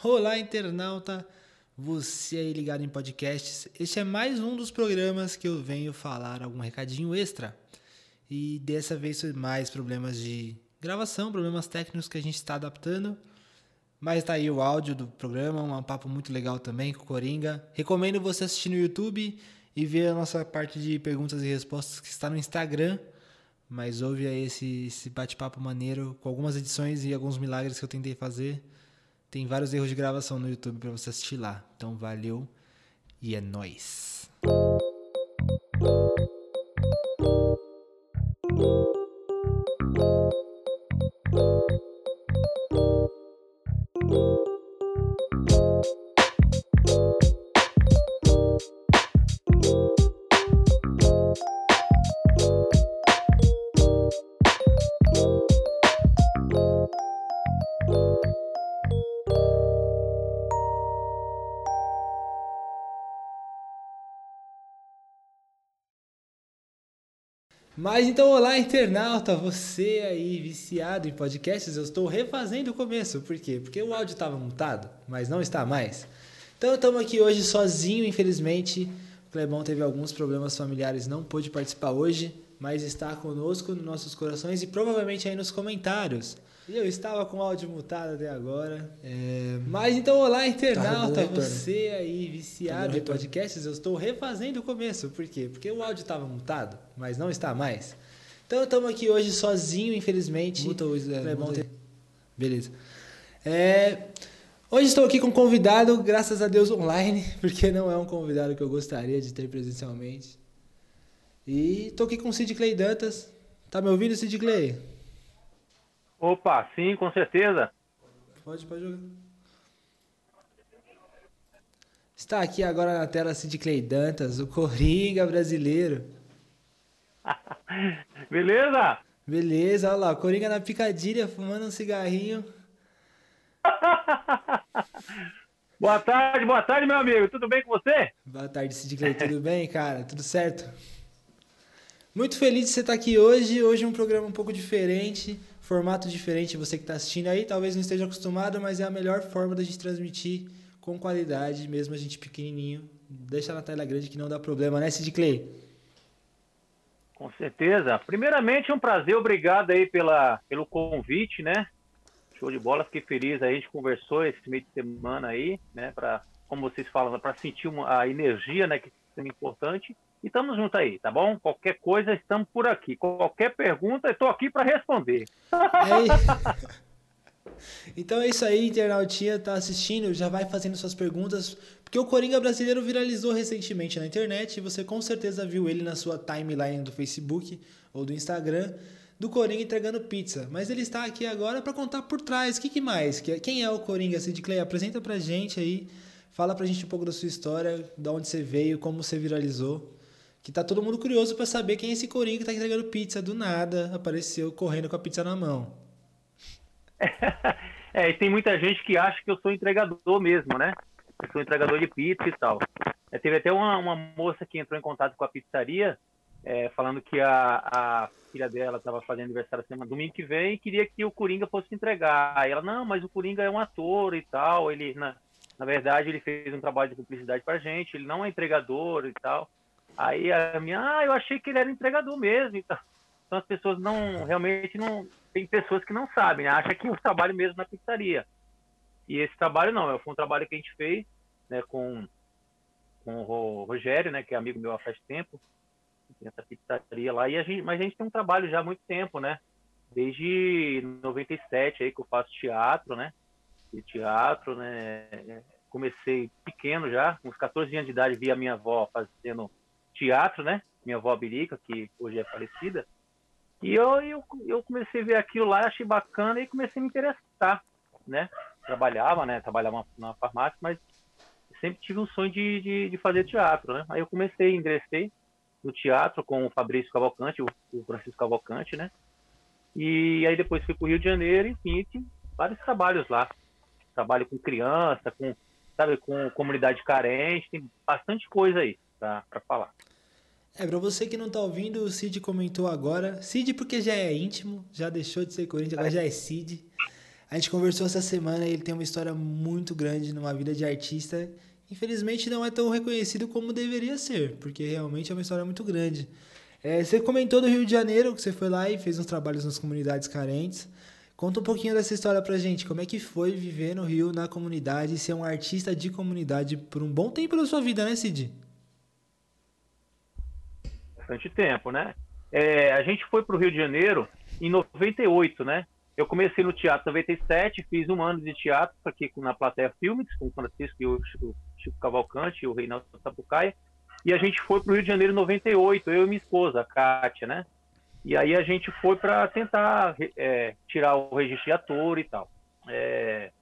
Olá, internauta! Você aí ligado em podcasts. Este é mais um dos programas que eu venho falar algum recadinho extra. E dessa vez foi mais problemas de gravação, problemas técnicos que a gente está adaptando. Mas tá aí o áudio do programa, um papo muito legal também com o Coringa. Recomendo você assistir no YouTube e ver a nossa parte de perguntas e respostas que está no Instagram. Mas ouve aí esse, esse bate-papo maneiro com algumas edições e alguns milagres que eu tentei fazer. Tem vários erros de gravação no YouTube para você assistir lá. Então valeu e é nóis. Mas então, olá internauta, você aí viciado em podcasts, eu estou refazendo o começo. Por quê? Porque o áudio estava mutado, mas não está mais. Então, estamos aqui hoje sozinho, infelizmente. O Clebão teve alguns problemas familiares, não pôde participar hoje, mas está conosco nos nossos corações e provavelmente aí nos comentários. E eu estava com o áudio mutado até agora. É... Mas então, olá, internauta, tá você aí viciado em podcasts, eu estou refazendo o começo. Por quê? Porque o áudio estava mutado, mas não está mais. Então, estamos aqui hoje sozinho, infelizmente. Muta o é, muta. Beleza. É... Hoje estou aqui com um convidado, graças a Deus online, porque não é um convidado que eu gostaria de ter presencialmente. E estou aqui com o Sid Clay Dantas. Tá me ouvindo, Sid Clay? Opa, sim, com certeza. Pode, pode jogar. Está aqui agora na tela Sid Clay Dantas, o Coringa brasileiro. Beleza? Beleza, olha lá, Coringa na picadilha, fumando um cigarrinho. boa tarde, boa tarde, meu amigo. Tudo bem com você? Boa tarde, Sid Clay. Tudo bem, cara? Tudo certo? Muito feliz de você estar aqui hoje. Hoje é um programa um pouco diferente formato diferente, você que está assistindo aí, talvez não esteja acostumado, mas é a melhor forma da gente transmitir com qualidade, mesmo a gente pequenininho. Deixa na tela grande que não dá problema, né, Sid Clay? Com certeza. Primeiramente, é um prazer, obrigado aí pela, pelo convite, né? Show de bola, fiquei feliz aí, a gente conversou esse meio de semana aí, né, para como vocês falam, para sentir uma, a energia, né, que é importante. E estamos juntos aí, tá bom? Qualquer coisa, estamos por aqui. Qualquer pergunta, estou aqui para responder. É então é isso aí, internautinha, tá assistindo, já vai fazendo suas perguntas, porque o Coringa brasileiro viralizou recentemente na internet e você com certeza viu ele na sua timeline do Facebook ou do Instagram do Coringa entregando pizza. Mas ele está aqui agora para contar por trás. O que, que mais? Quem é o Coringa, Sid Clay? Apresenta pra gente aí, fala pra gente um pouco da sua história, de onde você veio, como você viralizou que tá todo mundo curioso para saber quem é esse Coringa que tá entregando pizza do nada, apareceu correndo com a pizza na mão. É, e tem muita gente que acha que eu sou entregador mesmo, né? Eu sou entregador de pizza e tal. É, teve até uma, uma, moça que entrou em contato com a pizzaria, é, falando que a, a filha dela estava fazendo aniversário semana domingo que vem e queria que o Coringa fosse entregar. Aí ela, não, mas o Coringa é um ator e tal. Ele, na, na verdade, ele fez um trabalho de publicidade pra gente, ele não é entregador e tal. Aí a minha, ah, eu achei que ele era entregador mesmo. Então, então as pessoas não, realmente não, tem pessoas que não sabem, né? Acha que eu trabalho mesmo na pizzaria. E esse trabalho não, foi um trabalho que a gente fez, né, com, com o Rogério, né, que é amigo meu há faz tempo, tem essa pizzaria lá, e a gente, mas a gente tem um trabalho já há muito tempo, né? Desde 97 aí que eu faço teatro, né? E teatro, né? Comecei pequeno já, com uns 14 anos de idade, vi a minha avó fazendo teatro, né? Minha avó Birica, que hoje é falecida. E eu, eu, eu comecei a ver aquilo lá, achei bacana e comecei a me interessar, né? Trabalhava, né? Trabalhava na farmácia, mas sempre tive um sonho de, de, de, fazer teatro, né? Aí eu comecei, ingressei no teatro com o Fabrício Cavalcante, o, o Francisco Cavalcante, né? E aí depois fui para o Rio de Janeiro, enfim, vários trabalhos lá. Trabalho com criança, com, sabe, com comunidade carente, tem bastante coisa aí para falar. É, pra você que não tá ouvindo, o Cid comentou agora. Cid porque já é íntimo, já deixou de ser Corinthians, agora já é Cid. A gente conversou essa semana e ele tem uma história muito grande numa vida de artista. Infelizmente não é tão reconhecido como deveria ser, porque realmente é uma história muito grande. É, você comentou do Rio de Janeiro, que você foi lá e fez uns trabalhos nas comunidades carentes. Conta um pouquinho dessa história pra gente. Como é que foi viver no Rio, na comunidade, ser um artista de comunidade por um bom tempo da sua vida, né, Cid? Bastante tempo, né? É, a gente foi pro Rio de Janeiro em 98, né? Eu comecei no Teatro 97, fiz um ano de teatro aqui na Plateia Filmes, com o Francisco e o Chico Cavalcante e o Reinaldo Sapucaia. E a gente foi para o Rio de Janeiro em 98, eu e minha esposa, a Kátia, né? E aí a gente foi para tentar é, tirar o registro de ator e tal, é,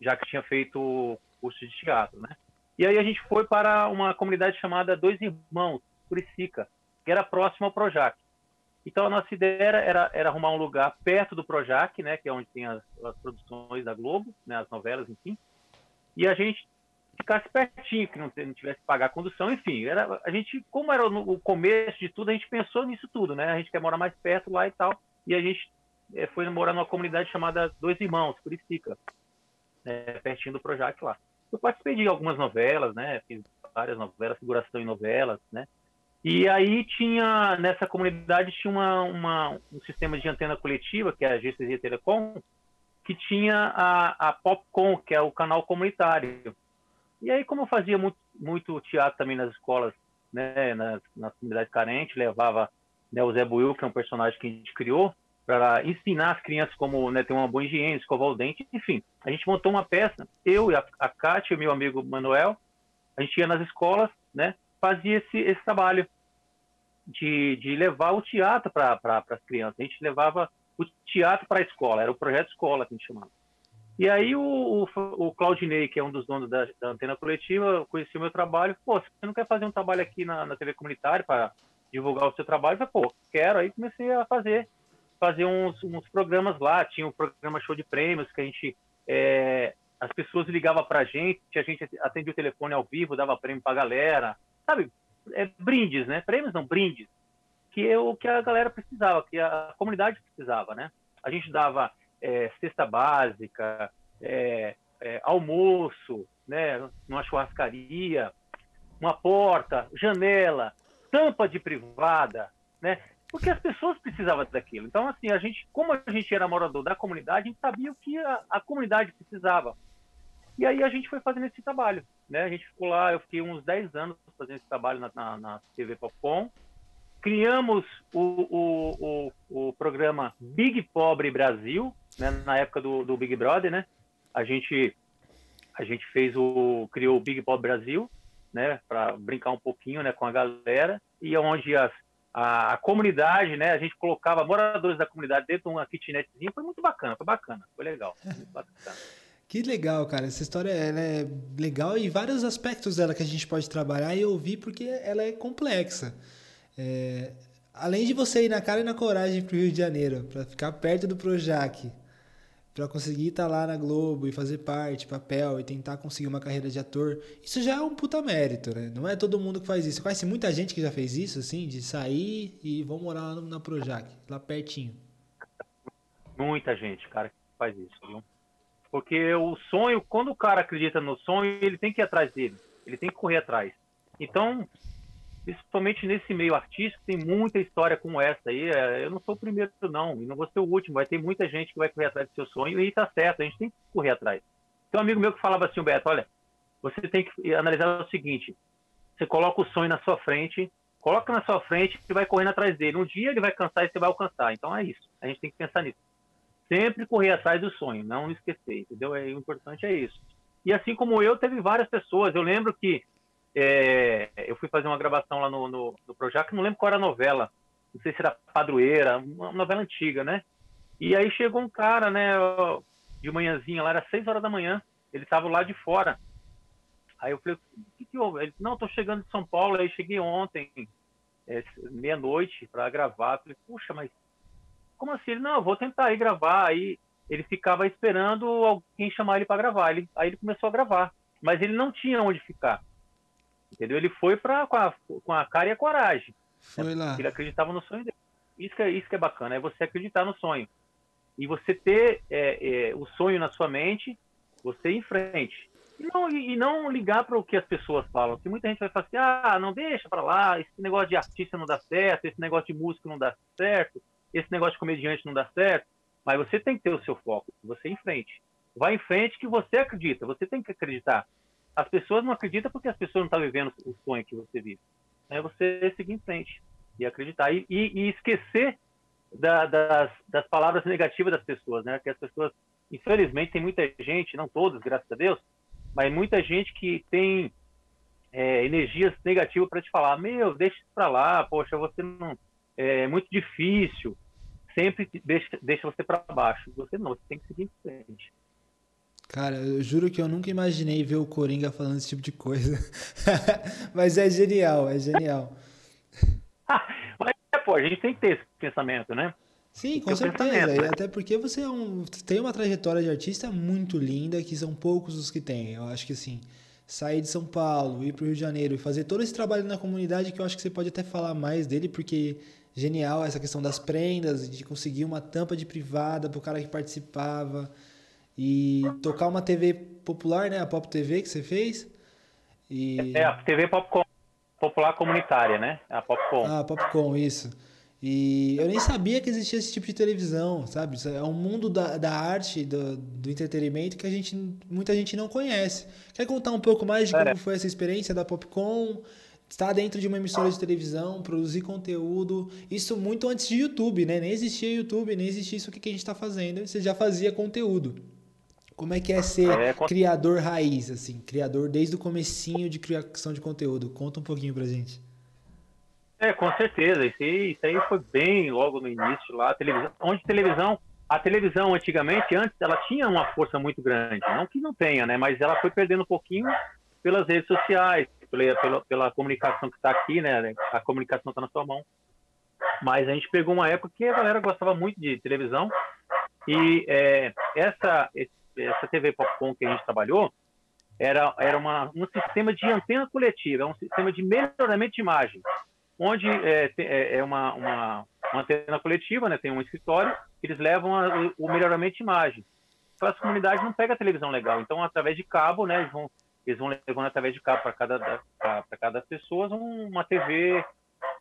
já que tinha feito curso de teatro, né? E aí a gente foi para uma comunidade chamada Dois Irmãos, Curicica, que era próximo ao Projac. Então a nossa ideia era, era arrumar um lugar perto do Projac, né, que é onde tem as, as produções da Globo, né, as novelas, enfim. E a gente ficasse pertinho, que não, não tivesse que pagar a condução, enfim. Era, a gente, como era o começo de tudo, a gente pensou nisso tudo, né? A gente quer morar mais perto lá e tal. E a gente é, foi morar numa comunidade chamada Dois Irmãos, Curicica, é, pertinho do Projac lá. Eu participei de algumas novelas, né? Fiz várias novelas, figuração em novelas, né? E aí tinha, nessa comunidade, tinha uma, uma um sistema de antena coletiva, que é a GCZ Telecom, que tinha a, a Popcom, que é o canal comunitário. E aí, como eu fazia muito, muito teatro também nas escolas, né, comunidades carentes, levava né, o Zé Buil, que é um personagem que a gente criou, para ensinar as crianças como né, ter uma boa higiene, escovar o dente, enfim. A gente montou uma peça, eu e a, a Kátia e meu amigo Manuel, a gente ia nas escolas, né, fazia esse, esse trabalho de, de levar o teatro para as crianças. A gente levava o teatro para a escola, era o projeto escola que a gente chamava. E aí o, o, o Claudinei, que é um dos donos da, da antena coletiva, conheceu o meu trabalho. Pô, você não quer fazer um trabalho aqui na, na TV comunitária para divulgar o seu trabalho? Eu falei, pô, quero. Aí comecei a fazer, fazer uns, uns programas lá. Tinha um programa show de prêmios que a gente é, as pessoas ligavam para a gente, a gente atendia o telefone ao vivo, dava prêmio para a galera, sabe? É, brindes, né? Prêmios não, brindes, que é o que a galera precisava, que a comunidade precisava, né? A gente dava é, cesta básica, é, é, almoço, né, numa churrascaria, uma porta, janela, tampa de privada, né? Porque as pessoas precisavam daquilo. Então, assim, a gente, como a gente era morador da comunidade, a gente sabia o que a, a comunidade precisava. E aí a gente foi fazendo esse trabalho, né? A gente ficou lá, eu fiquei uns 10 anos fazendo esse trabalho na, na, na TV Popcom, criamos o, o, o, o, programa Big Pobre Brasil, né, na época do, do, Big Brother, né? A gente, a gente fez o, criou o Big Pobre Brasil, né, para brincar um pouquinho, né, com a galera, e é onde as, a, a, comunidade, né, a gente colocava moradores da comunidade dentro de uma kitnetzinha, foi muito bacana, foi bacana, foi legal, bacana. Que legal, cara. Essa história é legal e vários aspectos dela que a gente pode trabalhar e ouvir porque ela é complexa. É, além de você ir na cara e na coragem para o Rio de Janeiro, para ficar perto do Projac, para conseguir estar tá lá na Globo e fazer parte, papel e tentar conseguir uma carreira de ator, isso já é um puta mérito, né? Não é todo mundo que faz isso. Conhece muita gente que já fez isso, assim, de sair e vão morar lá na Projac, lá pertinho. Muita gente, cara, que faz isso, viu? Porque o sonho, quando o cara acredita no sonho, ele tem que ir atrás dele, ele tem que correr atrás. Então, principalmente nesse meio artístico, tem muita história como essa aí. É, eu não sou o primeiro, não, e não vou ser o último. Vai ter muita gente que vai correr atrás do seu sonho e tá certo, a gente tem que correr atrás. Tem um amigo meu que falava assim, Beto, olha, você tem que analisar o seguinte: você coloca o sonho na sua frente, coloca na sua frente e vai correndo atrás dele. Um dia ele vai cansar e você vai alcançar. Então é isso. A gente tem que pensar nisso. Sempre correr atrás do sonho, não esquecer, entendeu? É, o importante é isso. E assim como eu, teve várias pessoas. Eu lembro que é, eu fui fazer uma gravação lá no, no, no Projac, não lembro qual era a novela, não sei se era Padroeira, uma novela antiga, né? E aí chegou um cara, né, de manhãzinha, lá era seis horas da manhã, ele estava lá de fora. Aí eu falei, o que, que houve? Ele, não, estou chegando de São Paulo, aí cheguei ontem, é, meia-noite, para gravar. Eu falei, puxa, mas como assim? Ele, não, eu vou tentar ir gravar. Aí ele ficava esperando alguém chamar ele para gravar. Ele, aí ele começou a gravar, mas ele não tinha onde ficar. Entendeu? Ele foi pra, com, a, com a cara e a coragem. Foi lá. Ele acreditava no sonho dele. Isso que, é, isso que é bacana, é você acreditar no sonho. e você ter é, é, o sonho na sua mente, você ir em frente. E não, e não ligar para o que as pessoas falam. Que muita gente vai falar assim, ah, não deixa para lá, esse negócio de artista não dá certo, esse negócio de músico não dá certo, esse negócio de comediante não dá certo. Mas você tem que ter o seu foco, você ir em frente. Vai em frente que você acredita, você tem que acreditar. As pessoas não acreditam porque as pessoas não estão vivendo o sonho que você vive. É você seguir em frente e acreditar. E, e, e esquecer da, das, das palavras negativas das pessoas, né? Que as pessoas, infelizmente, tem muita gente, não todas, graças a Deus, mas muita gente que tem é, energias negativas para te falar, meu, deixa isso para lá, poxa, você não é muito difícil, sempre deixa, deixa você para baixo. Você não, você tem que seguir em frente. Cara, eu juro que eu nunca imaginei ver o Coringa falando esse tipo de coisa. Mas é genial, é genial. Mas, é, pô, a gente tem que ter esse pensamento, né? Sim, com certeza. E até porque você é um, tem uma trajetória de artista muito linda, que são poucos os que têm. Eu acho que assim, sair de São Paulo, ir para o Rio de Janeiro e fazer todo esse trabalho na comunidade, que eu acho que você pode até falar mais dele, porque genial essa questão das prendas, de conseguir uma tampa de privada para o cara que participava e tocar uma TV popular, né? A Pop TV que você fez. E... É, a TV Popcom, popular comunitária, né? A Popcom. Ah, Popcom, isso. E eu nem sabia que existia esse tipo de televisão, sabe? É um mundo da, da arte, do, do entretenimento que a gente, muita gente não conhece. Quer contar um pouco mais de é. como foi essa experiência da Popcom? Estar dentro de uma emissora de televisão, produzir conteúdo. Isso muito antes de YouTube, né? Nem existia YouTube, nem existia isso que a gente está fazendo. Você já fazia conteúdo. Como é que é ser é, criador raiz, assim? Criador desde o comecinho de criação de conteúdo. Conta um pouquinho pra gente. É, com certeza. Isso aí, isso aí foi bem logo no início lá. A televisão, onde televisão, a televisão antigamente, antes, ela tinha uma força muito grande. Não que não tenha, né? Mas ela foi perdendo um pouquinho pelas redes sociais, pela, pela, pela comunicação que está aqui, né? A comunicação está na sua mão. Mas a gente pegou uma época que a galera gostava muito de televisão e é, essa essa TV Popcom que a gente trabalhou era era uma, um sistema de antena coletiva, é um sistema de melhoramento de imagem onde é, é, é uma, uma, uma, antena coletiva, né, tem um escritório, eles levam a, o melhoramento de imagem. Para as comunidades não pega a televisão legal, então através de cabo, né, eles vão, eles vão levando através de cabo para cada, cada pessoa uma TV,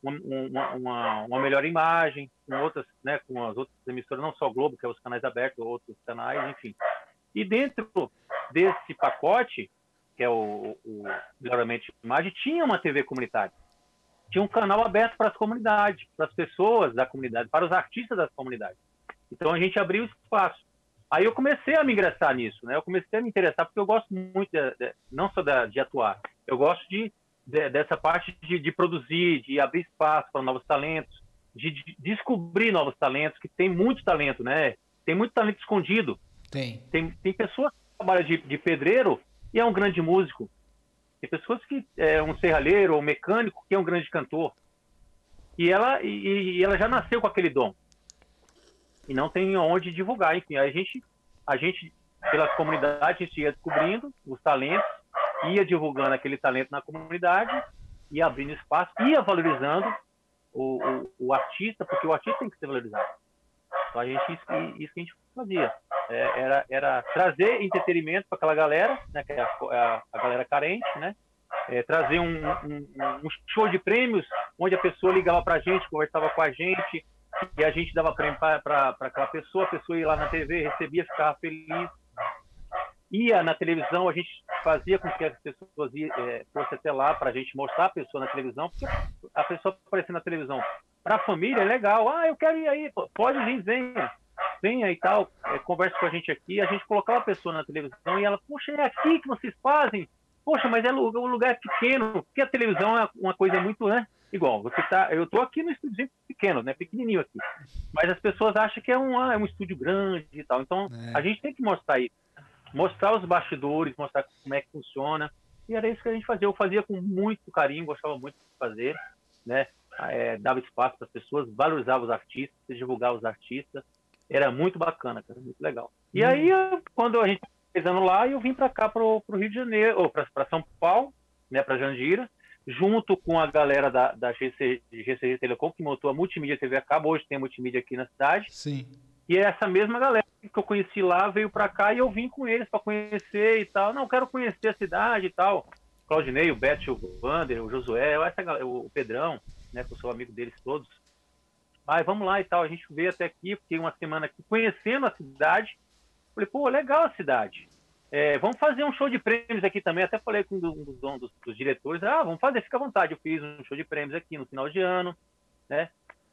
uma, uma, uma, melhor imagem, com outras, né, com as outras emissoras, não só Globo, que é os canais abertos, outros canais, enfim. E dentro desse pacote, que é o, o melhoramento de imagem, tinha uma TV comunitária tinha um canal aberto para as comunidades, para as pessoas da comunidade, para os artistas das comunidades. Então a gente abriu espaço. Aí eu comecei a me ingressar nisso, né? Eu comecei a me interessar porque eu gosto muito, de, de, não só de, de, atuar, eu gosto de, dessa parte de, produzir, de abrir espaço para novos talentos, de, descobrir novos talentos, que tem muito talento, né? Tem muito talento escondido. Tem. Tem, tem pessoas que trabalham de, de pedreiro e é um grande músico. Tem pessoas que é um serralheiro ou um mecânico que é um grande cantor. E ela, e, e ela já nasceu com aquele dom. E não tem onde divulgar. Enfim, a gente, a gente pela comunidade, a gente ia descobrindo os talentos, ia divulgando aquele talento na comunidade, ia abrindo espaço, ia valorizando o, o, o artista, porque o artista tem que ser valorizado. Então a gente, isso, isso que a gente fazia. É, era, era trazer entretenimento para aquela galera, né, que é a, a, a galera carente, né? É, trazer um, um, um, show de prêmios onde a pessoa ligava para a gente, conversava com a gente e a gente dava prêmio para aquela pessoa, a pessoa ia lá na TV, recebia, ficava feliz. Ia na televisão, a gente fazia com que as pessoas é, fossem até lá para a gente mostrar a pessoa na televisão, porque a pessoa aparecer na televisão para a família é legal. Ah, eu quero ir aí, pode vir, venha venha e tal, é, converse com a gente aqui, a gente colocava a pessoa na televisão e ela, poxa, é aqui que vocês fazem? Poxa, mas é o lugar é pequeno, porque a televisão é uma coisa muito, né? Igual, você tá, eu tô aqui no estúdio pequeno, né? Pequenininho aqui. Mas as pessoas acham que é um, ah, é um estúdio grande e tal. Então, é. a gente tem que mostrar isso. Mostrar os bastidores, mostrar como é que funciona. E era isso que a gente fazia. Eu fazia com muito carinho, gostava muito de fazer, né? É, dava espaço para as pessoas, valorizava os artistas, divulgava os artistas era muito bacana, cara, muito legal. E hum. aí, quando a gente fez ano lá, eu vim para cá, para o Rio de Janeiro, ou para São Paulo, né, para Jandira, junto com a galera da, da GC, GCG Telecom, que montou a Multimídia TV a cabo, hoje tem a Multimídia aqui na cidade. Sim. E essa mesma galera que eu conheci lá veio para cá e eu vim com eles para conhecer e tal. Não, quero conhecer a cidade e tal. Claudinei, o Beto, o Vander, o Josué, essa galera, o Pedrão, né, que eu sou amigo deles todos. Mas vamos lá e tal. A gente veio até aqui, fiquei uma semana aqui conhecendo a cidade. Falei, pô, legal a cidade. É, vamos fazer um show de prêmios aqui também. Até falei com um dos, dos, dos, diretores, ah, vamos fazer, fica à vontade. Eu fiz um show de prêmios aqui no final de ano, né?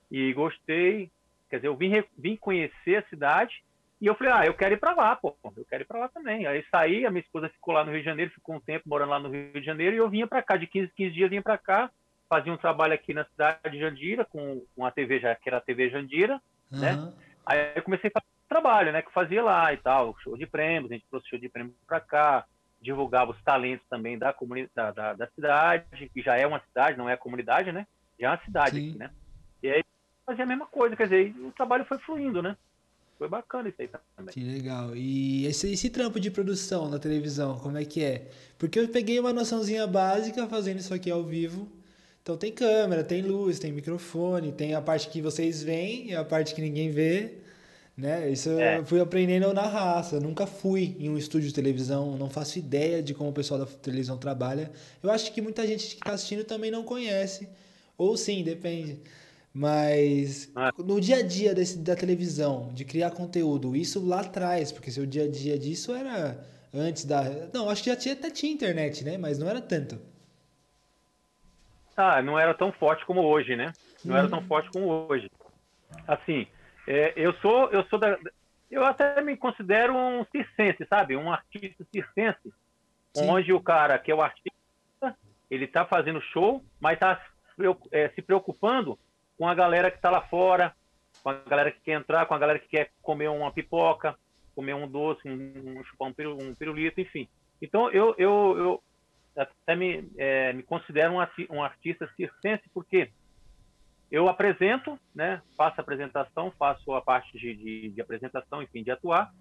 E gostei. Quer dizer, eu vim, vim conhecer a cidade e eu falei, ah, eu quero ir para lá, pô, eu quero ir para lá também. Aí saí, a minha esposa ficou lá no Rio de Janeiro, ficou um tempo morando lá no Rio de Janeiro e eu vinha para cá, de 15 15 dias vinha para cá, fazia um trabalho aqui na cidade de Jandira, com uma TV já, que era a TV Jandira, uhum. né? Aí eu comecei a fazer trabalho, né, que fazia lá e tal, show de prêmios, a gente trouxe show de prêmios para cá, divulgava os talentos também da comunidade da, da, cidade, que já é uma cidade, não é a comunidade, né? Já é uma cidade Sim. aqui, né? E aí fazia a mesma coisa, quer dizer, o trabalho foi fluindo, né? Foi bacana isso aí também. Que legal. E esse, esse trampo de produção na televisão, como é que é? Porque eu peguei uma noçãozinha básica fazendo isso aqui ao vivo. Então tem câmera, tem luz, tem microfone, tem a parte que vocês veem e a parte que ninguém vê. Né? Isso é. eu fui aprendendo na raça. Eu nunca fui em um estúdio de televisão, não faço ideia de como o pessoal da televisão trabalha. Eu acho que muita gente que está assistindo também não conhece. Ou sim, depende. Mas ah. no dia a dia desse, da televisão, de criar conteúdo, isso lá atrás, porque seu dia a dia disso era antes da. Não, acho que já tinha, até tinha internet, né? Mas não era tanto. Ah, não era tão forte como hoje, né? Não era tão uhum. forte como hoje. Assim, é, eu sou, eu sou da, eu até me considero um circense, sabe? Um artista circense, Sim. onde o cara que é o artista, ele tá fazendo show, mas tá é, se preocupando com a galera que está lá fora, com a galera que quer entrar, com a galera que quer comer uma pipoca, comer um doce, um, um chupar um, um pirulito, enfim. Então eu, eu, eu até me, é, me considero um, um artista circense porque eu apresento, né, faço a apresentação, faço a parte de, de, de apresentação, enfim, de atuar.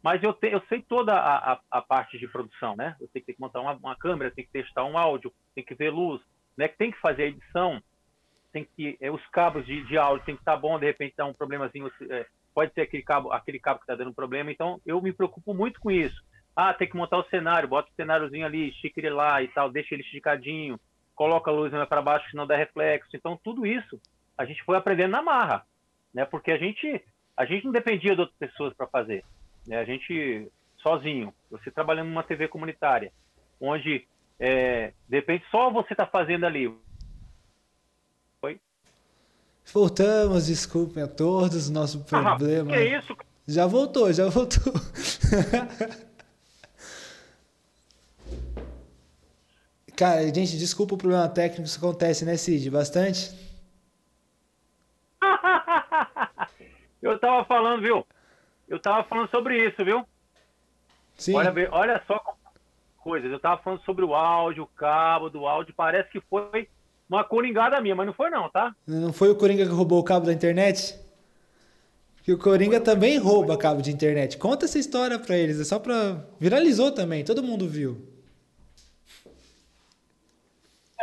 Mas eu, te, eu sei toda a, a, a, parte de produção, né? Eu tenho que montar uma, uma câmera, tenho que testar um áudio, tem que ver luz, né? Que tem que fazer a edição, tem que é, os cabos de, de áudio tem que estar tá bom, de repente dá um problemazinho, é, pode ser aquele cabo, aquele cabo que está dando problema. Então eu me preocupo muito com isso. Ah, tem que montar o cenário, bota o cenáriozinho ali, estica ele lá e tal, deixa ele esticadinho coloca a luz para baixo, senão dá reflexo. Então, tudo isso a gente foi aprendendo na marra, né? Porque a gente, a gente não dependia de outras pessoas para fazer. Né? A gente, sozinho, você trabalhando numa TV comunitária, onde, é, de repente, só você está fazendo ali. Oi? Voltamos, desculpem a todos, nosso problema. Ah, que isso? Já voltou, já voltou. Cara, gente, desculpa o problema técnico, isso acontece, né, Cid? Bastante? Eu tava falando, viu? Eu tava falando sobre isso, viu? Sim. Olha, olha só coisas. Eu tava falando sobre o áudio, o cabo do áudio. Parece que foi uma coringada minha, mas não foi não, tá? Não foi o Coringa que roubou o cabo da internet? Que o Coringa também rouba cabo de internet. Conta essa história pra eles, é só pra... Viralizou também, todo mundo viu.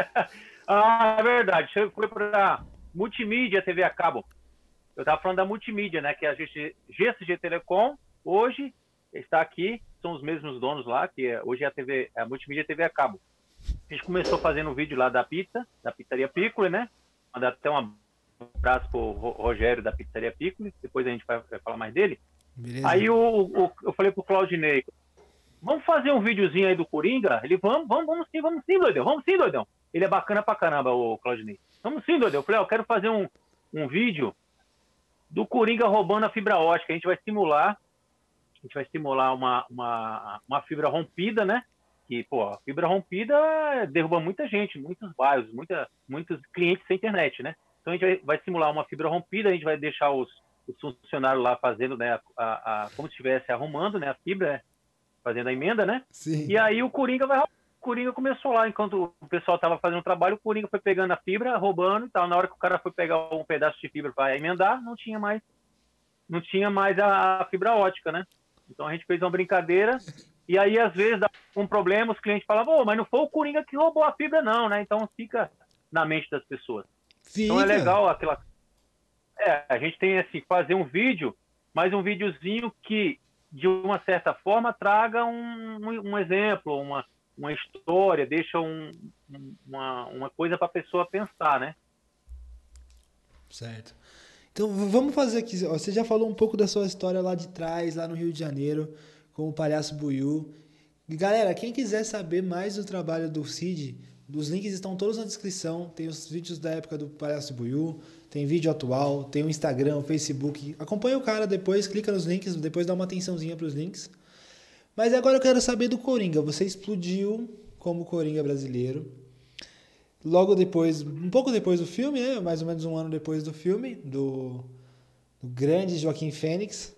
ah, é verdade. Foi para Multimídia TV a cabo. Eu estava falando da Multimídia, né? Que é a GCG Telecom, hoje está aqui, são os mesmos donos lá, que é, hoje é a TV, é a Multimídia TV a cabo. A gente começou fazendo um vídeo lá da pizza, da pizzaria Piccoli, né? Mandar até um abraço pro Rogério da pizzaria Piccoli, depois a gente vai, vai falar mais dele. Beleza. Aí o, o, eu falei pro Claudinei, vamos fazer um videozinho aí do Coringa? Ele, vamos, vamos, vamos sim, vamos sim, doidão, vamos sim, doidão. Ele é bacana pra caramba, o Claudinei. Vamos sim, doido. Eu falei, ó, eu quero fazer um, um vídeo do Coringa roubando a fibra ótica. A gente vai simular, a gente vai simular uma, uma, uma fibra rompida, né? Que, pô, a fibra rompida derruba muita gente, muitos bairros, muita, muitos clientes sem internet, né? Então a gente vai, vai simular uma fibra rompida, a gente vai deixar os, os funcionários lá fazendo, né, a, a, como se estivesse arrumando, né, a fibra, né, fazendo a emenda, né? Sim. E aí o Coringa vai o Coringa começou lá, enquanto o pessoal estava fazendo o trabalho, o Coringa foi pegando a fibra, roubando e tal. Na hora que o cara foi pegar um pedaço de fibra para emendar, não tinha mais não tinha mais a, fibra ótica, né? Então a gente fez uma brincadeira e aí às vezes dá um problema, os clientes falavam, oh, mas não foi o Coringa que roubou a fibra não, né? Então fica na mente das pessoas. Fica. Então é legal aquela É, a gente tem assim, fazer um vídeo, mas um videozinho que, de uma certa forma, traga um, um, exemplo, uma, uma história, deixa um, uma, uma coisa para a pessoa pensar, né? Certo. Então vamos fazer aqui. Você já falou um pouco da sua história lá de trás, lá no Rio de Janeiro, com o Palhaço Buiu. Galera, quem quiser saber mais do trabalho do Cid, os links estão todos na descrição. Tem os vídeos da época do Palhaço Buiu, tem vídeo atual, tem o Instagram, o Facebook. Acompanha o cara depois, clica nos links, depois dá uma atençãozinha para os links. Mas agora eu quero saber do Coringa. Você explodiu como Coringa brasileiro. Logo depois, um pouco depois do filme, né? mais ou menos um ano depois do filme, do, do grande Joaquim Fênix.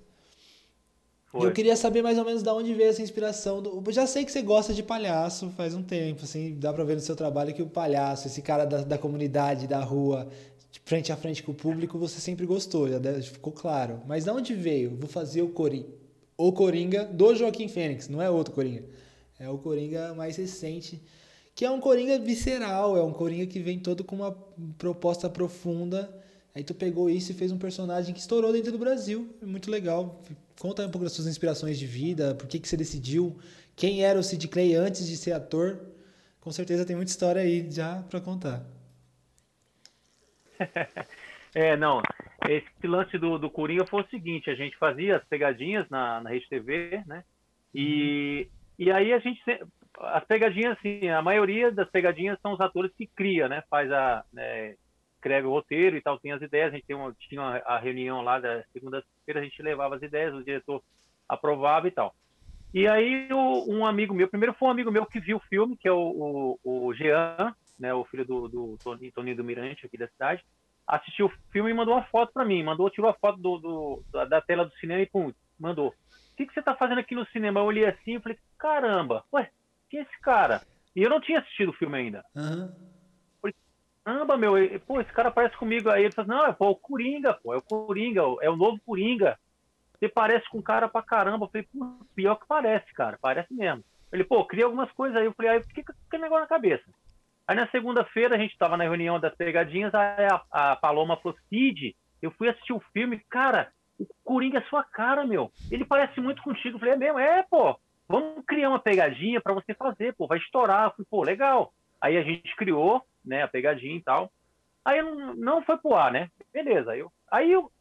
Foi. Eu queria saber mais ou menos de onde veio essa inspiração. Do... Eu já sei que você gosta de palhaço faz um tempo, assim, dá pra ver no seu trabalho que o palhaço, esse cara da, da comunidade, da rua, frente a frente com o público, você sempre gostou, já ficou claro. Mas de onde veio? Vou fazer o Coringa. O Coringa do Joaquim Fênix, não é outro Coringa. É o Coringa mais recente, que é um Coringa visceral, é um Coringa que vem todo com uma proposta profunda. Aí tu pegou isso e fez um personagem que estourou dentro do Brasil. É muito legal. Conta um pouco das suas inspirações de vida, por que, que você decidiu, quem era o Sid Clay antes de ser ator. Com certeza tem muita história aí já para contar. é, não. Esse lance do, do Coringa foi o seguinte: a gente fazia as pegadinhas na, na Rede TV, né? E, e aí a gente. As pegadinhas, assim, a maioria das pegadinhas são os atores que cria, né? Faz a. Né, escreve o roteiro e tal, tem as ideias. A gente tem uma, tinha uma, a reunião lá da segunda-feira, a gente levava as ideias, o diretor aprovava e tal. E aí o, um amigo meu, primeiro foi um amigo meu que viu o filme, que é o, o, o Jean, né, o filho do, do Toninho do Mirante aqui da cidade, assistiu o filme e mandou uma foto para mim, mandou, tirou a foto do, do, da tela do cinema e pum, mandou. O que, que você tá fazendo aqui no cinema? Eu olhei assim e falei, caramba, ué, quem é esse cara? E eu não tinha assistido o filme ainda. Uhum caramba, meu, pô, esse cara parece comigo. Aí ele falou, não, é pô, o Coringa, pô, é o Coringa, é o novo Coringa. Você parece com cara pra caramba. Eu falei, pô, pior que parece, cara, parece mesmo. Ele, pô, cria algumas coisas aí. Eu falei, aí fica com negócio na cabeça. Aí na segunda-feira a gente tava na reunião das pegadinhas, aí a, a Paloma falou, Cid, eu fui assistir o filme, cara, o Coringa é sua cara, meu. Ele parece muito contigo. Eu falei, é mesmo? É, pô, vamos criar uma pegadinha para você fazer, pô, vai estourar. Eu falei, pô, legal. Aí a gente criou, né, a pegadinha e tal. Aí não, não foi pro ar, né? Beleza. Eu, aí, eu,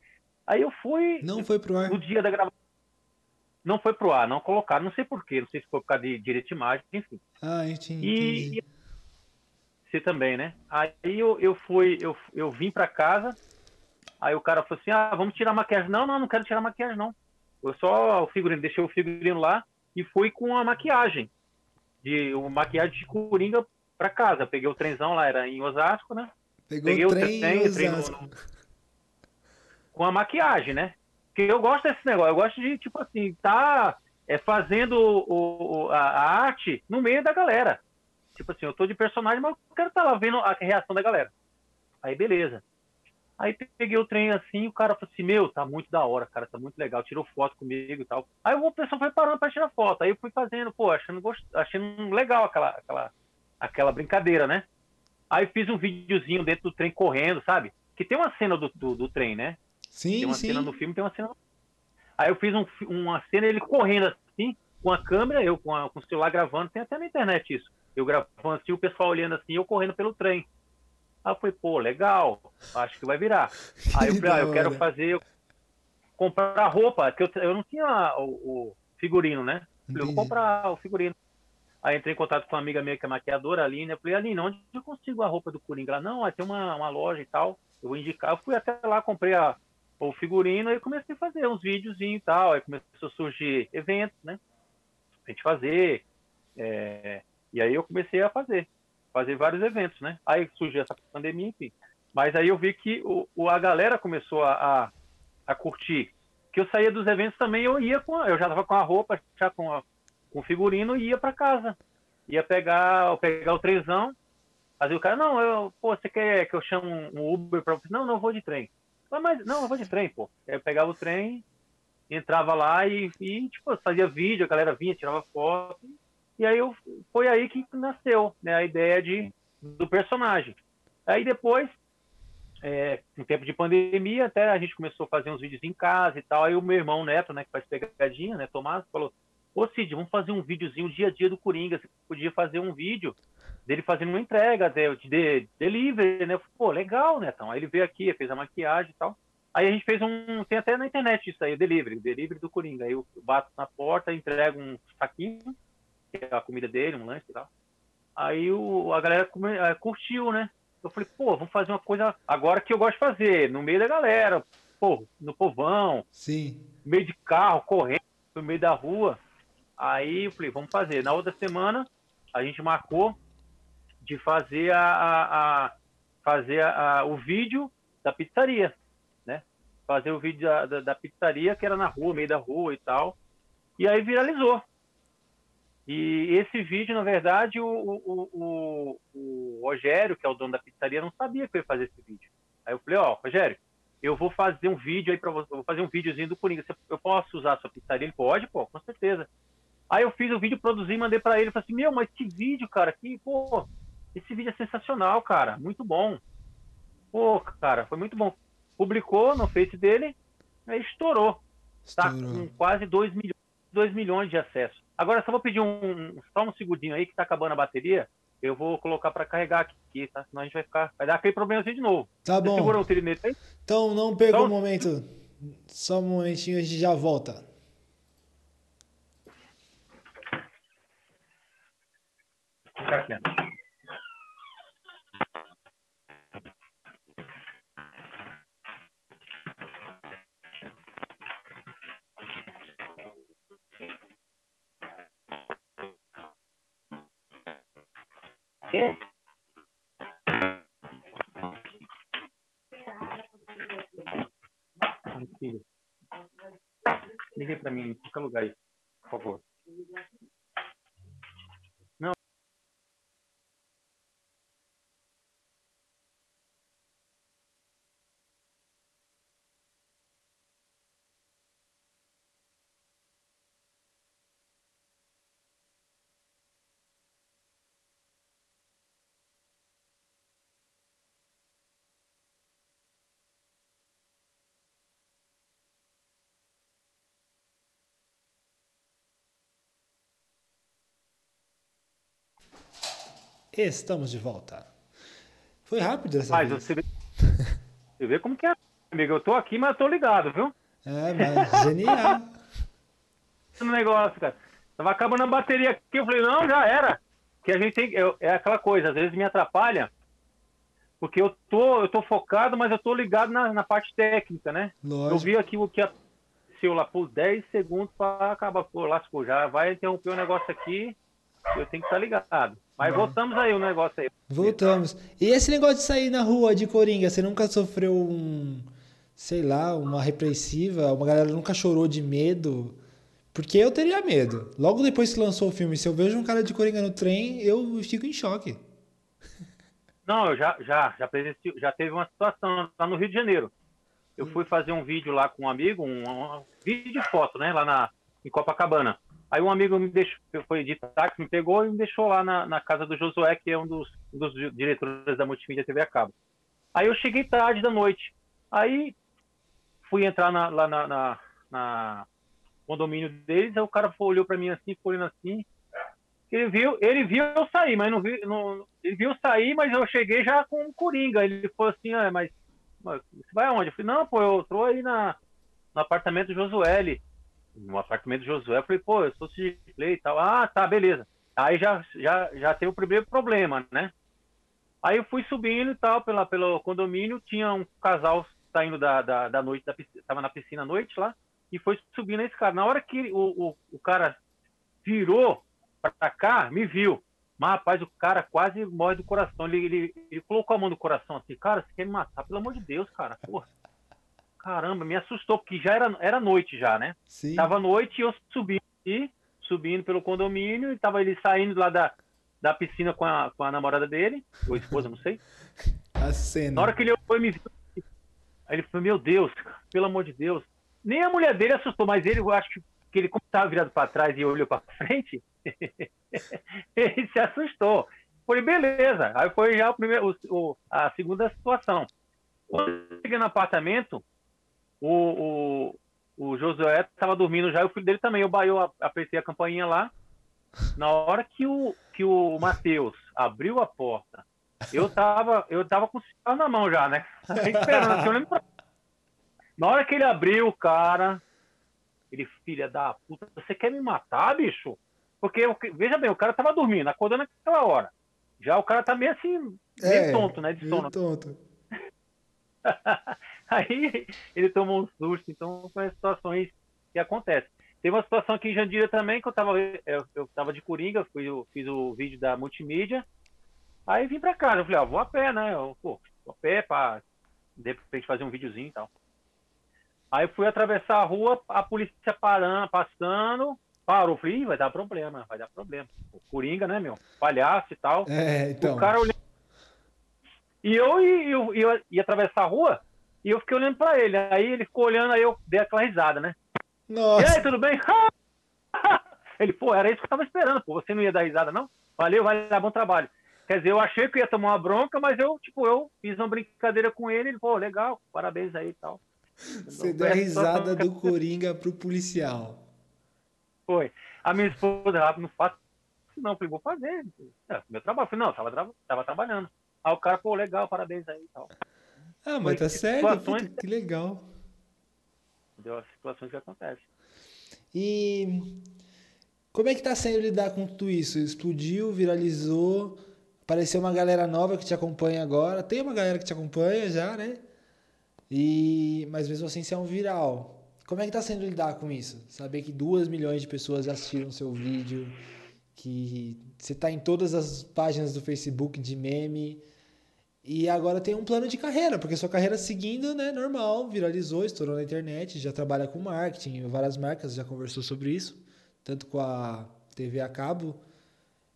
aí eu fui. Não foi pro ar. No dia da gravação. Não foi pro ar, não colocaram, não sei porquê, não sei se foi por causa de direito de imagem, enfim. Ah, entendi. E, e você também, né? Aí eu, eu fui, eu, eu vim para casa, aí o cara falou assim: ah, vamos tirar maquiagem. Não, não, não quero tirar maquiagem, não. Eu só o figurino, deixei o figurino lá e fui com a maquiagem. De uma maquiagem de coringa para casa. Peguei o trenzão lá, era em Osasco, né? Pegou Peguei o trem, trem, trem no, com a maquiagem, né? Porque eu gosto desse negócio, eu gosto de, tipo assim, tá é, fazendo o, o a, arte no meio da galera. Tipo assim, eu tô de personagem, mas eu quero estar tá lá vendo a reação da galera. Aí, beleza. Aí peguei o trem assim, o cara falou assim, meu, tá muito da hora, cara, tá muito legal, tirou foto comigo e tal. Aí o pessoal foi parando pra tirar foto. Aí eu fui fazendo, pô, achando, gost... achando legal aquela, aquela, aquela brincadeira, né? Aí fiz um videozinho dentro do trem correndo, sabe? Que tem uma cena do, do, do trem, né? Sim, Tem uma sim. cena no filme, tem uma cena. Aí eu fiz um, uma cena ele correndo assim, com a câmera, eu com, a, com o celular gravando, tem até na internet isso. Eu gravando assim, o pessoal olhando assim, eu correndo pelo trem. Aí eu falei, pô, legal, acho que vai virar. Aí eu falei, ah, eu quero fazer, comprar roupa, que eu, eu não tinha o, o figurino, né? Eu vou comprar o figurino. Aí entrei em contato com uma amiga minha que é maquiadora, Aline. Eu falei, Aline, onde eu consigo a roupa do Coringa? Ela, não, tem uma, uma loja e tal. Eu vou indicar. Eu fui até lá, comprei a, o figurino e comecei a fazer uns vídeos e tal. Aí começou a surgir eventos, né? A gente fazer. É... E aí eu comecei a fazer. Fazer vários eventos, né? Aí surgiu essa pandemia, enfim. Mas aí eu vi que o, o a galera começou a, a, a, curtir. Que eu saía dos eventos também, eu ia com. Eu já tava com a roupa, já com a com figurino e ia para casa. Ia pegar, pegar o trenzão. Aí o cara, não, eu, pô, você quer que eu chame um Uber para? Não, não, vou de trem. Mas, não, eu vou de trem, pô. Aí eu pegava o trem, entrava lá e, e tipo, fazia vídeo, a galera vinha, tirava foto. E aí eu, foi aí que nasceu né, a ideia de, do personagem. Aí depois é, um tempo de pandemia, até a gente começou a fazer uns vídeos em casa e tal. Aí o meu irmão Neto, né, que faz pegadinha, né, Tomás, falou: Ô Cid, vamos fazer um videozinho dia a dia do Coringa. Você podia fazer um vídeo dele fazendo uma entrega de, de, de delivery, né? Pô, legal, né? Então, aí ele veio aqui, fez a maquiagem e tal. Aí a gente fez um. Tem até na internet isso aí, o delivery, delivery do Coringa. Aí eu bato na porta, entrego um saquinho, que é a comida dele, um lanche e tal. Aí o, a galera come, uh, curtiu, né? Eu falei, pô, vamos fazer uma coisa agora que eu gosto de fazer, no meio da galera, pô, no povão, Sim. no meio de carro, correndo, no meio da rua. Aí eu falei, vamos fazer. Na outra semana, a gente marcou de fazer a, a, a fazer a, o vídeo da pizzaria, né? Fazer o vídeo da, da, da, pizzaria que era na rua, meio da rua e tal. E aí viralizou. E esse vídeo, na verdade, o, o, o, o Rogério, que é o dono da pizzaria, não sabia que eu ia fazer esse vídeo. Aí eu falei, ó, oh, Rogério, eu vou fazer um vídeo aí para você, vou fazer um videozinho do Coringa. Eu posso usar a sua pizzaria? Ele pode, pô, com certeza. Aí eu fiz o vídeo, produzi, mandei para ele, falei assim, meu, mas que vídeo, cara, que, pô, esse vídeo é sensacional, cara, muito bom. Pô, cara, foi muito bom. Publicou no Face dele, aí estourou. Tá estourou. Tá com quase 2 milhões, 2 milhões de acessos. Agora só vou pedir um, só um segundinho aí que tá acabando a bateria. Eu vou colocar para carregar aqui, tá? Senão a gente vai ficar. Vai dar aquele problemazinho de novo. Tá Você bom. Segura o tirinete aí? Então não perca então... um momento. Só um momentinho, a gente já volta. Fica aqui. Quê? Filho. Ligue para mim, em qualquer lugar aí, por favor. Estamos de volta. Foi rápido essa mas vez. Você vê, você vê como que é, amigo. Eu tô aqui, mas eu tô ligado, viu? É, mas genial. no negócio, cara. Tava acabando a bateria aqui, eu falei, não, já era. Que a gente tem. Eu, é aquela coisa, às vezes me atrapalha, porque eu tô, eu tô focado, mas eu tô ligado na, na parte técnica, né? Lógico. Eu vi aqui o que aconteceu lá por 10 segundos para acabar, pô, lascou, já vai interromper o negócio aqui, eu tenho que estar ligado. Mas voltamos aí o negócio aí. Voltamos. E esse negócio de sair na rua de Coringa, você nunca sofreu um, sei lá, uma repressiva? Uma galera nunca chorou de medo? Porque eu teria medo. Logo depois que lançou o filme, se eu vejo um cara de Coringa no trem, eu fico em choque. Não, eu já, já, já, já teve uma situação lá no Rio de Janeiro. Eu fui fazer um vídeo lá com um amigo, um, um vídeo de foto, né, lá na, em Copacabana. Aí um amigo me deixou, foi de táxi, me pegou e me deixou lá na, na casa do Josué, que é um dos, dos diretores da Multimídia TV a cabo. Aí eu cheguei tarde da noite. Aí fui entrar na, lá na, na, na condomínio deles, aí o cara olhou para mim assim, olhando assim. Ele viu, ele viu eu sair, mas não viu, não, ele viu sair, mas eu cheguei já com um coringa. Ele falou assim, ah, mas, mas você vai aonde? Eu falei, não, pô, eu tô aí na, no apartamento do Josué. Ele, no apartamento do Josué. Eu falei, pô, eu sou play e tal. Ah, tá, beleza. Aí já, já, já tem o primeiro problema, né? Aí eu fui subindo e tal, pela, pelo condomínio, tinha um casal saindo da, da, da noite, da piscina, tava na piscina à noite lá, e foi subindo esse cara. Na hora que o, o, o cara virou pra cá, me viu. Mas, rapaz, o cara quase morre do coração. Ele, ele, ele colocou a mão no coração assim, cara, você quer me matar? Pelo amor de Deus, cara, porra caramba, me assustou, porque já era, era noite já, né? Sim. Tava noite e eu aqui, subindo pelo condomínio, e tava ele saindo lá da, da piscina com a, com a namorada dele, ou esposa, não sei. A cena. Na hora que ele foi me viu, aí ele falou, meu Deus, pelo amor de Deus. Nem a mulher dele assustou, mas ele, eu acho que ele, como estava virado para trás e olhou para frente, ele se assustou. Falei, beleza. Aí foi já o primeiro, o, a segunda situação Quando eu cheguei no apartamento, o, o, o Josué estava dormindo já, e o filho dele também. Eu, eu apertei a campainha lá. Na hora que o, que o Matheus abriu a porta, eu tava, eu tava com o cigarro na mão já, né? Esperando, assim, olhando pra... Na hora que ele abriu, cara, ele, filha da puta, você quer me matar, bicho? Porque, veja bem, o cara tava dormindo, acordando naquela hora. Já o cara tá meio assim, meio é, tonto, né? De sono. tonto. Aí ele tomou um susto, então são as situações que acontecem. Teve uma situação aqui em Jandira também, que eu tava, eu, eu tava de Coringa, fui, eu fiz o vídeo da multimídia, aí vim pra casa, eu falei, ó, vou a pé, né? Eu, pô, vou a pé pra, de repente, fazer um videozinho e tal. Aí fui atravessar a rua, a polícia parando, passando, parou. Falei, vai dar problema, vai dar problema. O Coringa, né, meu? Palhaço e tal. É, então. O cara olhando. E eu ia, eu, eu ia atravessar a rua e eu fiquei olhando pra ele. Aí ele ficou olhando, aí eu dei aquela risada, né? Nossa. E aí, tudo bem? ele, pô, era isso que eu tava esperando, pô. Você não ia dar risada, não? Valeu, vai dar bom trabalho. Quer dizer, eu achei que ia tomar uma bronca, mas eu, tipo, eu fiz uma brincadeira com ele. Ele, pô, legal, parabéns aí e tal. Você deu a risada do Coringa pro policial. Foi. A minha esposa, não faço não. Falei, vou fazer. É, meu trabalho. Falei, não, tava, tava trabalhando. Aí o cara, pô, legal, parabéns aí e tal. Ah, mas tá certo, situações... que legal. Deu as situações que acontecem. E como é que tá sendo lidar com tudo isso? Explodiu, viralizou, apareceu uma galera nova que te acompanha agora. Tem uma galera que te acompanha já, né? E, mas mesmo assim você é um viral. Como é que tá sendo lidar com isso? Saber que duas milhões de pessoas assistiram seu vídeo, que você tá em todas as páginas do Facebook de meme e agora tem um plano de carreira, porque sua carreira seguindo, né, normal, viralizou, estourou na internet, já trabalha com marketing, várias marcas já conversou sobre isso, tanto com a TV a cabo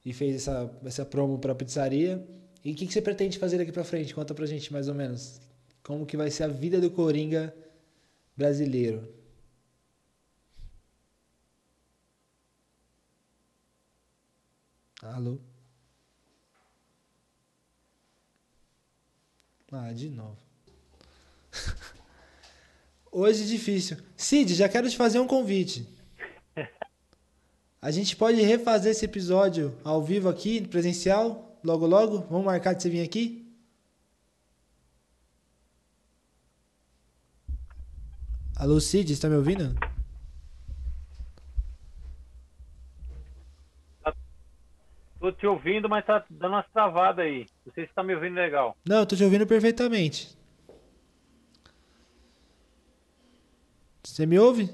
e fez essa, essa promo para pizzaria. E o que, que você pretende fazer daqui para frente? Conta pra gente mais ou menos. Como que vai ser a vida do Coringa brasileiro? Alô? Ah, de novo. Hoje difícil. Cid, já quero te fazer um convite. A gente pode refazer esse episódio ao vivo aqui, presencial, logo logo? Vamos marcar de você vir aqui? Alô, Cid, está me ouvindo? Tô te ouvindo, mas tá dando umas travadas aí. Não sei se tá me ouvindo legal. Não, eu tô te ouvindo perfeitamente. Você me ouve?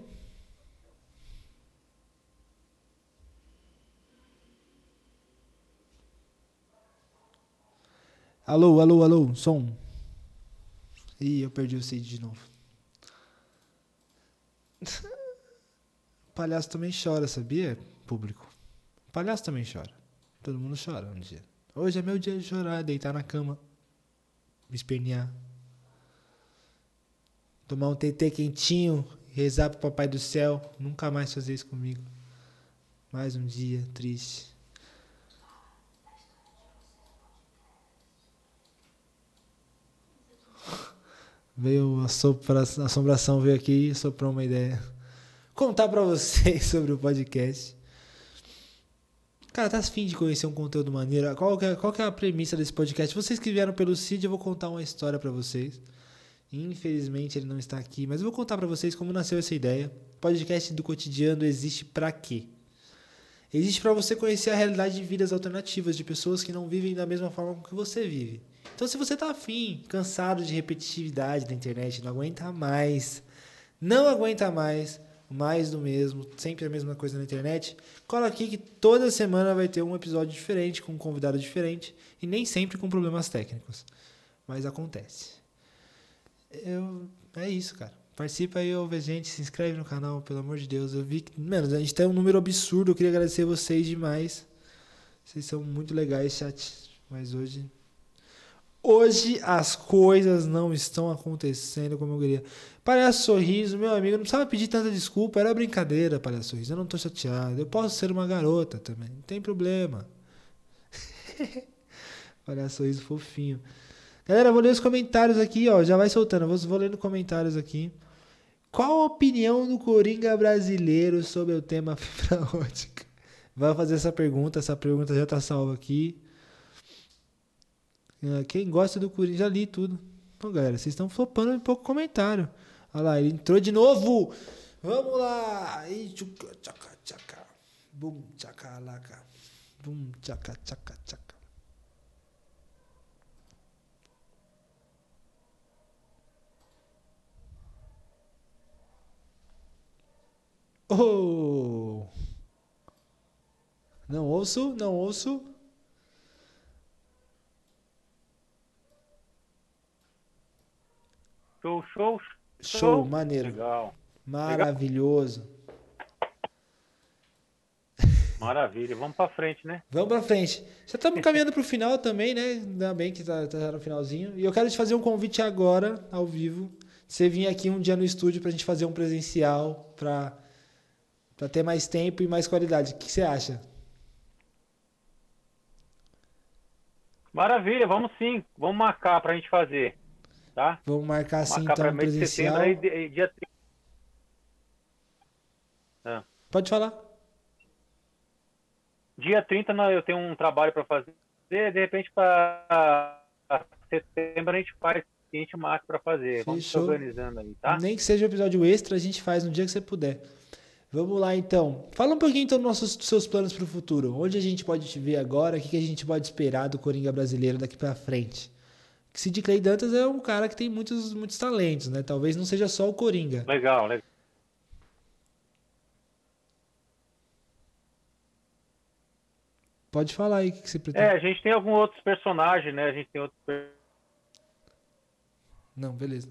Alô, alô, alô, som. Ih, eu perdi o Cid de novo. Palhaço também chora, sabia, público? Palhaço também chora. Todo mundo chora um dia. Hoje é meu dia de chorar, deitar na cama, me espernear. Tomar um TT quentinho, rezar pro Papai do Céu, nunca mais fazer isso comigo. Mais um dia triste. Veio a, assombração veio aqui e soprou uma ideia. Contar para vocês sobre o podcast. Cara, tá afim de conhecer um conteúdo maneiro? Qual que, é, qual que é a premissa desse podcast? Vocês que vieram pelo Cid, eu vou contar uma história para vocês. Infelizmente ele não está aqui, mas eu vou contar para vocês como nasceu essa ideia. Podcast do cotidiano existe para quê? Existe para você conhecer a realidade de vidas alternativas de pessoas que não vivem da mesma forma que você vive. Então, se você tá afim, cansado de repetitividade da internet, não aguenta mais, não aguenta mais, mais do mesmo, sempre a mesma coisa na internet, cola aqui que toda semana vai ter um episódio diferente, com um convidado diferente, e nem sempre com problemas técnicos. Mas acontece. Eu, é isso, cara. Participa aí, ouve gente, se inscreve no canal, pelo amor de Deus. Eu vi que, mano, a gente tem um número absurdo, eu queria agradecer vocês demais. Vocês são muito legais, chat. Mas hoje Hoje as coisas não estão acontecendo como eu queria. Palhaço Sorriso, meu amigo, não precisava pedir tanta desculpa, era brincadeira, Palhaço Sorriso. Eu não estou chateado. Eu posso ser uma garota também, não tem problema. palhaço Sorriso fofinho. Galera, vou ler os comentários aqui, ó. Já vai soltando. Vou, vou lendo comentários aqui. Qual a opinião do Coringa brasileiro sobre o tema fibra ótica? Vai fazer essa pergunta. Essa pergunta já tá salva aqui. Ah, Quem gosta do Coringa, já li tudo. Pô, galera, vocês estão flopando um pouco o comentário. Olha lá, ele entrou de novo. Vamos lá. Tchaca, tchaca. Bum, tchaca, laca. Bum, tchaca, tchaca, tchaca. Oh! Não ouço, não ouço. Show, show, Show, maneiro. Legal. Maravilhoso. Maravilha. Vamos pra frente, né? Vamos pra frente. Já estamos caminhando pro final também, né? Ainda bem que tá, tá no finalzinho. E eu quero te fazer um convite agora, ao vivo. Você vir aqui um dia no estúdio pra gente fazer um presencial, pra ter mais tempo e mais qualidade. O que você acha? Maravilha, vamos sim. Vamos marcar pra gente fazer. Tá? Vamos marcar assim, marcar então, de presencial. setembro aí, dia 30. Ah. Pode falar. Dia 30 nós- eu tenho um trabalho para fazer. De repente, para setembro a gente faz a gente marca para fazer. Vamos se Fechou. organizando aí, tá? Nem que seja episódio extra, a gente faz no dia que você puder. Vamos lá então. Fala um pouquinho então dos nossos dos seus planos para o futuro. Onde a gente pode te ver agora? O que, que a gente pode esperar do Coringa brasileiro daqui para frente? Que Sid Clay Dantas é um cara que tem muitos, muitos talentos, né? Talvez não seja só o Coringa. Legal, legal. Pode falar aí o que, você pretende. É, a gente tem alguns outros personagens, né? A gente tem outros Não, beleza.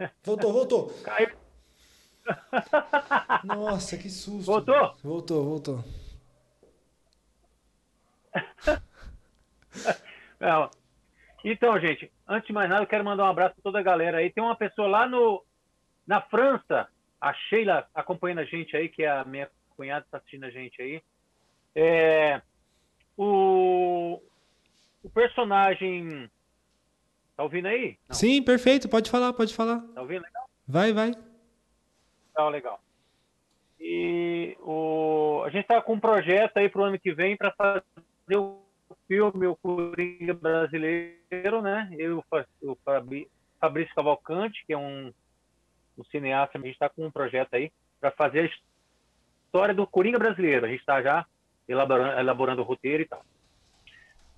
Voltou, voltou. Caiu. Nossa, que susto. Voltou? Voltou, voltou. Não. Então, gente, antes de mais nada, eu quero mandar um abraço para toda a galera aí. Tem uma pessoa lá no, na França, a Sheila, acompanhando a gente aí, que é a minha cunhada, está assistindo a gente aí. É, o, o personagem. Tá ouvindo aí? Não, Sim, perfeito. Pode falar, pode falar. tá ouvindo? Legal, Vai, vai. Legal. legal. E o, a gente está com um projeto aí para o ano que vem para fazer o filme O Coringa Brasileiro, né? Eu e o Fabrício Cavalcante, que é um, um cineasta, a gente está com um projeto aí para fazer a história do Coringa Brasileiro. A gente está já elaborando, elaborando o roteiro e tal.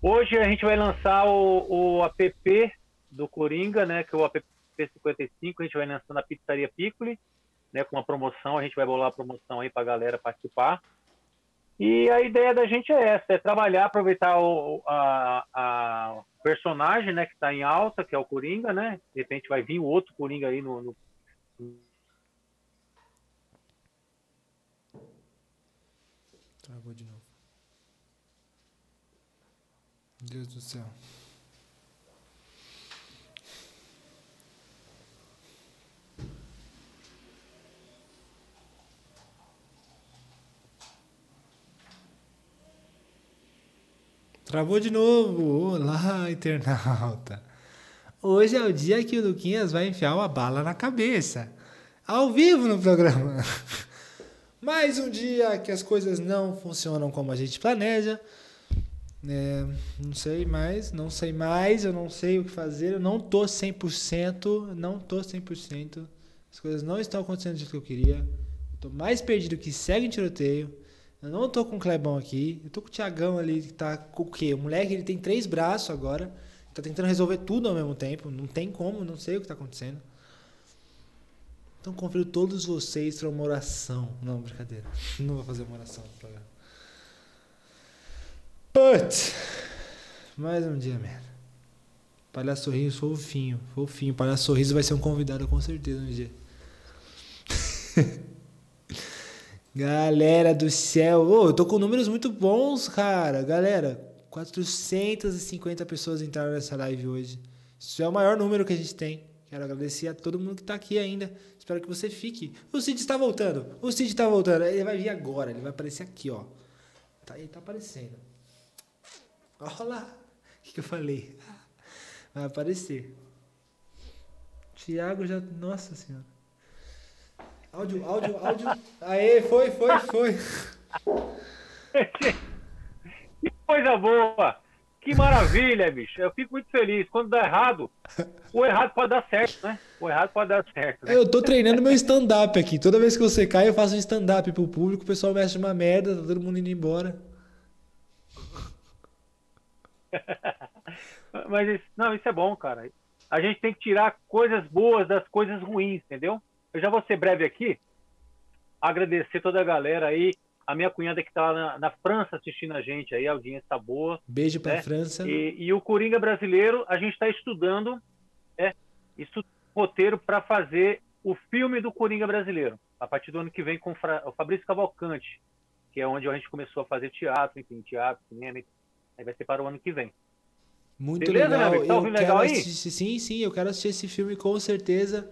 Hoje a gente vai lançar o, o app do Coringa, né? Que é o app 55, a gente vai lançar na Pizzaria Piccoli, né? Com uma promoção, a gente vai bolar a promoção aí para a galera participar. E a ideia da gente é essa, é trabalhar, aproveitar o a, a personagem, né, que está em alta, que é o Coringa, né? De repente vai vir outro Coringa aí no, no Travou de novo. Deus do céu. Travou de novo. Olá, internauta. Hoje é o dia que o Luquinhas vai enfiar uma bala na cabeça. Ao vivo no programa. Mais um dia que as coisas não funcionam como a gente planeja. É, não sei mais, não sei mais, eu não sei o que fazer, eu não tô 100%, não tô 100%. As coisas não estão acontecendo do jeito que eu queria. Eu tô mais perdido que segue em tiroteio. Eu não tô com o Clebão aqui, eu tô com o Tiagão ali que tá com o quê? O moleque ele tem três braços agora, tá tentando resolver tudo ao mesmo tempo, não tem como, não sei o que tá acontecendo. Então convido todos vocês para uma oração. Não, brincadeira. Não vou fazer uma oração. Putz! Mais um dia, merda. Palhaço Sorriso, fofinho. Fofinho. Palhaço Sorriso vai ser um convidado com certeza um dia. Galera do céu. Ô, eu tô com números muito bons, cara. Galera, 450 pessoas entraram nessa live hoje. Isso é o maior número que a gente tem. Quero agradecer a todo mundo que tá aqui ainda. Espero que você fique. O Cid está voltando. O Cid está voltando. Ele vai vir agora. Ele vai aparecer aqui, ó. Tá, ele tá aparecendo. Olha lá. O que, que eu falei? Vai aparecer. Tiago já. Nossa senhora. Áudio, áudio, áudio. Aê, foi, foi, foi. que coisa boa! Que maravilha, bicho. Eu fico muito feliz. Quando dá errado, o errado pode dar certo, né? O errado pode dar certo. Né? Eu tô treinando meu stand-up aqui. Toda vez que você cai, eu faço um stand-up pro público. O pessoal mexe uma merda, tá todo mundo indo embora. Mas isso, não, isso é bom, cara. A gente tem que tirar coisas boas das coisas ruins, entendeu? Eu já vou ser breve aqui. Agradecer toda a galera aí a minha cunhada que está na, na, França assistindo a gente aí, a audiência está boa. Beijo para né? França. E, e, o Coringa brasileiro, a gente está estudando é, estu roteiro para fazer o filme do Coringa brasileiro, a partir do ano que vem com o Fabrício Cavalcante, que é onde a gente começou a fazer teatro, enfim, teatro, cinema, aí vai ser para o ano que vem. Muito Beleza, legal. Tá eu legal aí? Assistir, sim, sim, eu quero assistir esse filme com certeza.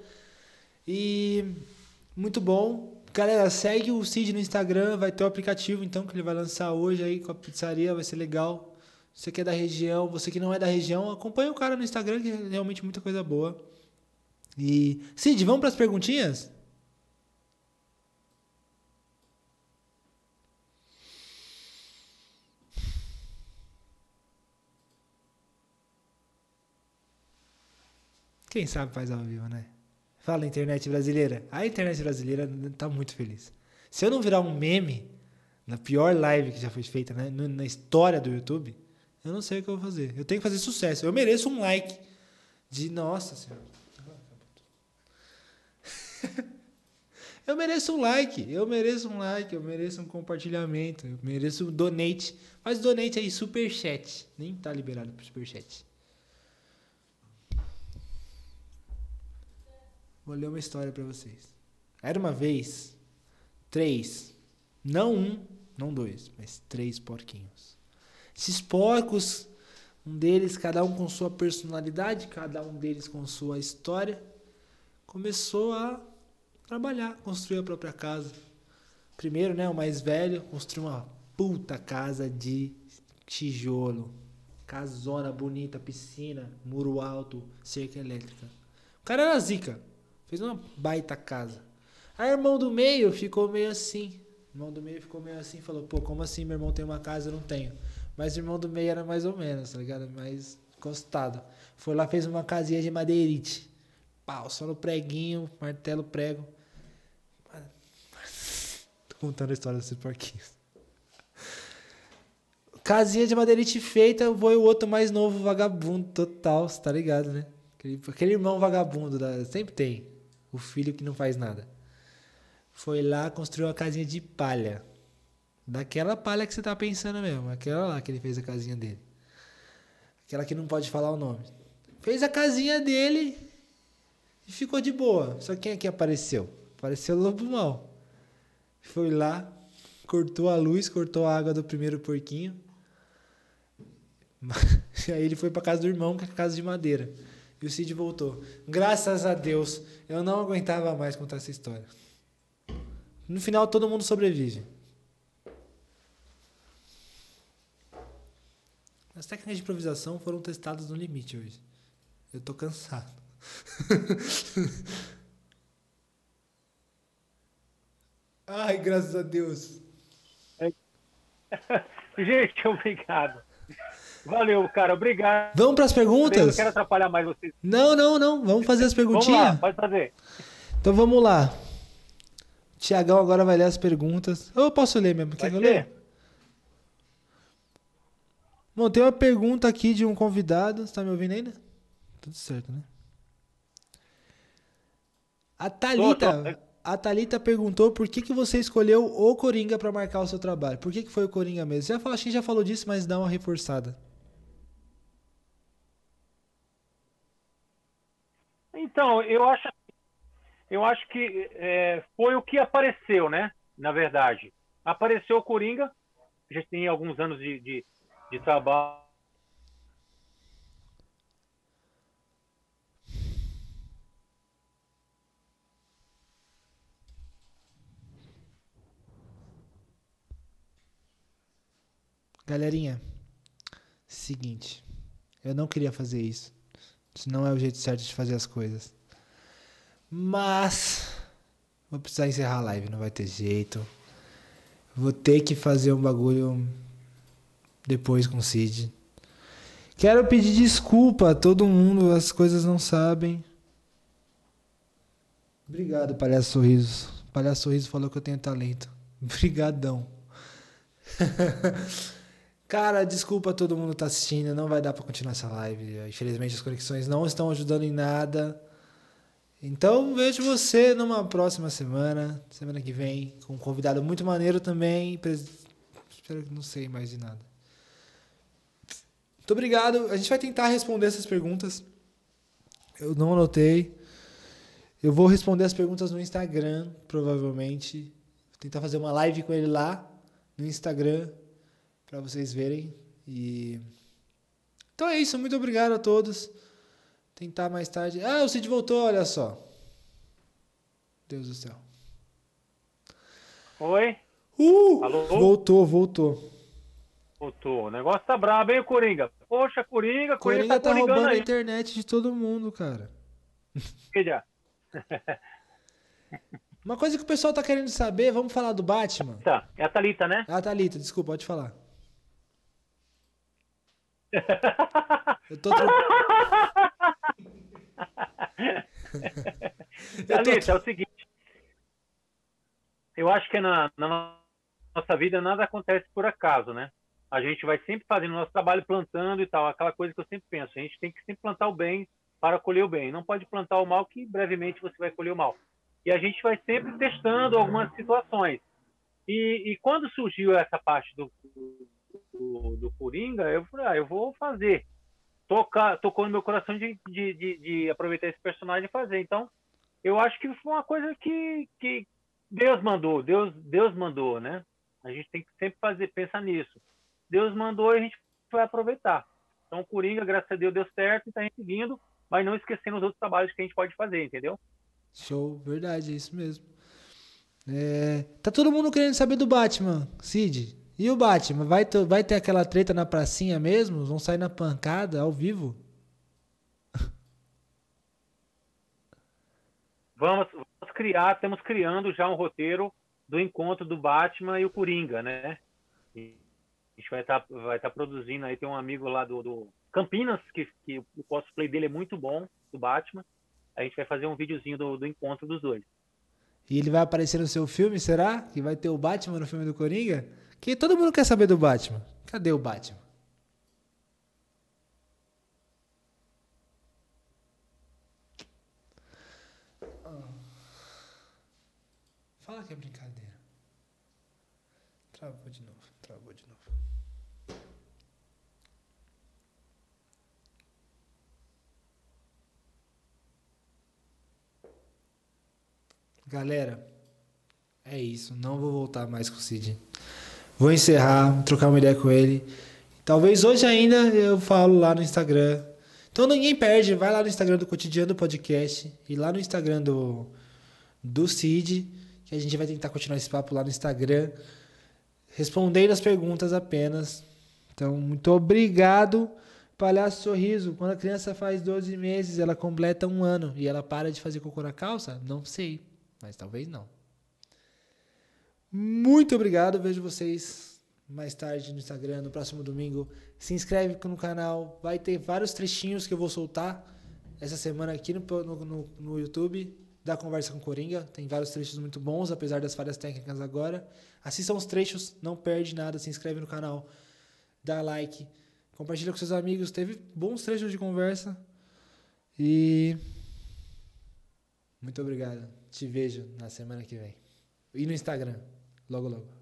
E muito bom. Galera, segue o Cid no Instagram, vai ter o aplicativo então que ele vai lançar hoje aí com a pizzaria, vai ser legal. Você que é da região, você que não é da região, acompanha o cara no Instagram que é realmente muita coisa boa. E Cid, vamos para as perguntinhas? Quem sabe faz ao vivo, né? Fala, internet brasileira. A internet brasileira tá muito feliz. Se eu não virar um meme na pior live que já foi feita né, na história do YouTube, eu não sei o que eu vou fazer. Eu tenho que fazer sucesso. Eu mereço um like. De nossa senhora. eu mereço um like. Eu mereço um like. Eu mereço um compartilhamento. Eu mereço um donate. Faz donate aí, superchat. Nem tá liberado pro superchat. Vou ler uma história para vocês. Era uma vez três, não um, não dois, mas três porquinhos. Esses porcos, um deles, cada um com sua personalidade, cada um deles com sua história, começou a trabalhar, construir a própria casa. Primeiro, né, o mais velho construiu uma puta casa de tijolo, casona bonita, piscina, muro alto, cerca elétrica. O cara era zica. Fez uma baita casa. Aí irmão do meio ficou meio assim. Irmão do meio ficou meio assim falou, pô, como assim meu irmão tem uma casa eu não tenho? Mas o irmão do meio era mais ou menos, tá ligado? Mais encostado. Foi lá, fez uma casinha de madeirite. Pau, só no preguinho, martelo, prego. Tô contando a história desses porquinhos. Casinha de madeirite feita, foi o outro mais novo, vagabundo total, tá ligado, né? Aquele, aquele irmão vagabundo, da, sempre tem o filho que não faz nada. Foi lá, construiu uma casinha de palha. Daquela palha que você tá pensando mesmo. Aquela lá que ele fez a casinha dele. Aquela que não pode falar o nome. Fez a casinha dele e ficou de boa. Só quem aqui apareceu? Apareceu o lobo mal. Foi lá, cortou a luz, cortou a água do primeiro porquinho. Aí ele foi para casa do irmão, que é casa de madeira. E o Cid voltou. Graças a Deus, eu não aguentava mais contar essa história. No final, todo mundo sobrevive. As técnicas de improvisação foram testadas no limite hoje. Eu tô cansado. Ai, graças a Deus. Gente, obrigado. Valeu, cara. Obrigado. Vamos para as perguntas? Eu não quero atrapalhar mais vocês. Não, não, não. Vamos fazer as perguntinhas? Vamos lá, pode fazer. Então vamos lá. Tiagão agora vai ler as perguntas. Eu posso ler mesmo? Quer que eu ler? Bom, tem uma pergunta aqui de um convidado. Você tá me ouvindo ainda? Tudo certo, né? A Thalita, a Thalita perguntou por que, que você escolheu o Coringa para marcar o seu trabalho. Por que, que foi o Coringa mesmo? Já falou, acho que já falou disso, mas dá uma reforçada. Então, eu acho, assim, eu acho que é, foi o que apareceu, né? Na verdade, apareceu o Coringa. A gente tem alguns anos de, de, de trabalho. Galerinha, seguinte, eu não queria fazer isso. Isso não é o jeito certo de fazer as coisas. Mas. Vou precisar encerrar a live, não vai ter jeito. Vou ter que fazer um bagulho depois com o Cid. Quero pedir desculpa a todo mundo, as coisas não sabem. Obrigado, Palhaço Sorriso. Palhaço Sorriso falou que eu tenho talento. Obrigadão. Cara, desculpa todo mundo tá assistindo, não vai dar para continuar essa live. Infelizmente as conexões não estão ajudando em nada. Então vejo você numa próxima semana, semana que vem, com um convidado muito maneiro também. Espero que não sei mais de nada. Muito obrigado. A gente vai tentar responder essas perguntas. Eu não anotei. Eu vou responder as perguntas no Instagram, provavelmente. Vou tentar fazer uma live com ele lá no Instagram para vocês verem. E então é isso. Muito obrigado a todos. Tentar mais tarde. Ah, o Cid voltou, olha só. Deus do céu. Oi? Uh! Alô? Voltou, voltou. Voltou. O negócio tá brabo, hein, Coringa? Poxa, Coringa, Coringa, Coringa tá, tá roubando aí. a internet de todo mundo, cara. Uma coisa que o pessoal tá querendo saber, vamos falar do Batman? Tá, é a Thalita, né? Ah, Thalita, desculpa, pode falar. Eu tô. Thalita, tô... é o seguinte. Eu acho que na, na nossa vida nada acontece por acaso, né? A gente vai sempre fazendo nosso trabalho plantando e tal, aquela coisa que eu sempre penso. A gente tem que sempre plantar o bem para colher o bem. Não pode plantar o mal, que brevemente você vai colher o mal. E a gente vai sempre testando algumas situações. E, e quando surgiu essa parte do, do, do Coringa, eu falei, ah, eu vou fazer. Toca, tocou no meu coração de, de, de, de, aproveitar esse personagem e fazer. Então, eu acho que foi uma coisa que, que Deus mandou, Deus, Deus mandou, né? A gente tem que sempre fazer, pensar nisso. Deus mandou e a gente vai aproveitar. Então, o Coringa, graças a Deus, deu certo e está seguindo mas não esquecendo os outros trabalhos que a gente pode fazer, entendeu? Show, verdade, é isso mesmo. É, tá todo mundo querendo saber do Batman, Cid. E o Batman? Vai, ter, vai ter aquela treta na pracinha mesmo? Vão sair na pancada, ao vivo? Vamos, vamos criar, estamos criando já um roteiro do encontro do Batman e o Coringa, né? E a gente vai estar tá, vai tá produzindo aí, tem um amigo lá do, do Campinas, que, que o cosplay dele é muito bom, do Batman. A gente vai fazer um videozinho do, do encontro dos dois. E ele vai aparecer no seu filme, será? Que vai ter o Batman no filme do Coringa? Que todo mundo quer saber do Batman. Cadê o Batman? Fala que é brincadeira. Travou de novo, travou de novo. Galera, é isso. Não vou voltar mais com o Cid. Vou encerrar, trocar uma ideia com ele. Talvez hoje ainda eu falo lá no Instagram. Então ninguém perde. Vai lá no Instagram do Cotidiano do Podcast e lá no Instagram do, do Cid, que a gente vai tentar continuar esse papo lá no Instagram, respondendo as perguntas apenas. Então, muito obrigado. Palhaço Sorriso, quando a criança faz 12 meses, ela completa um ano e ela para de fazer cocô na calça? Não sei mas talvez não. Muito obrigado, vejo vocês mais tarde no Instagram, no próximo domingo. Se inscreve no canal, vai ter vários trechinhos que eu vou soltar essa semana aqui no, no, no YouTube da Conversa com Coringa. Tem vários trechos muito bons, apesar das falhas técnicas agora. Assistam os trechos, não perde nada, se inscreve no canal, dá like, compartilha com seus amigos. Teve bons trechos de conversa. E muito obrigado. Te vejo na semana que vem. E no Instagram, logo logo.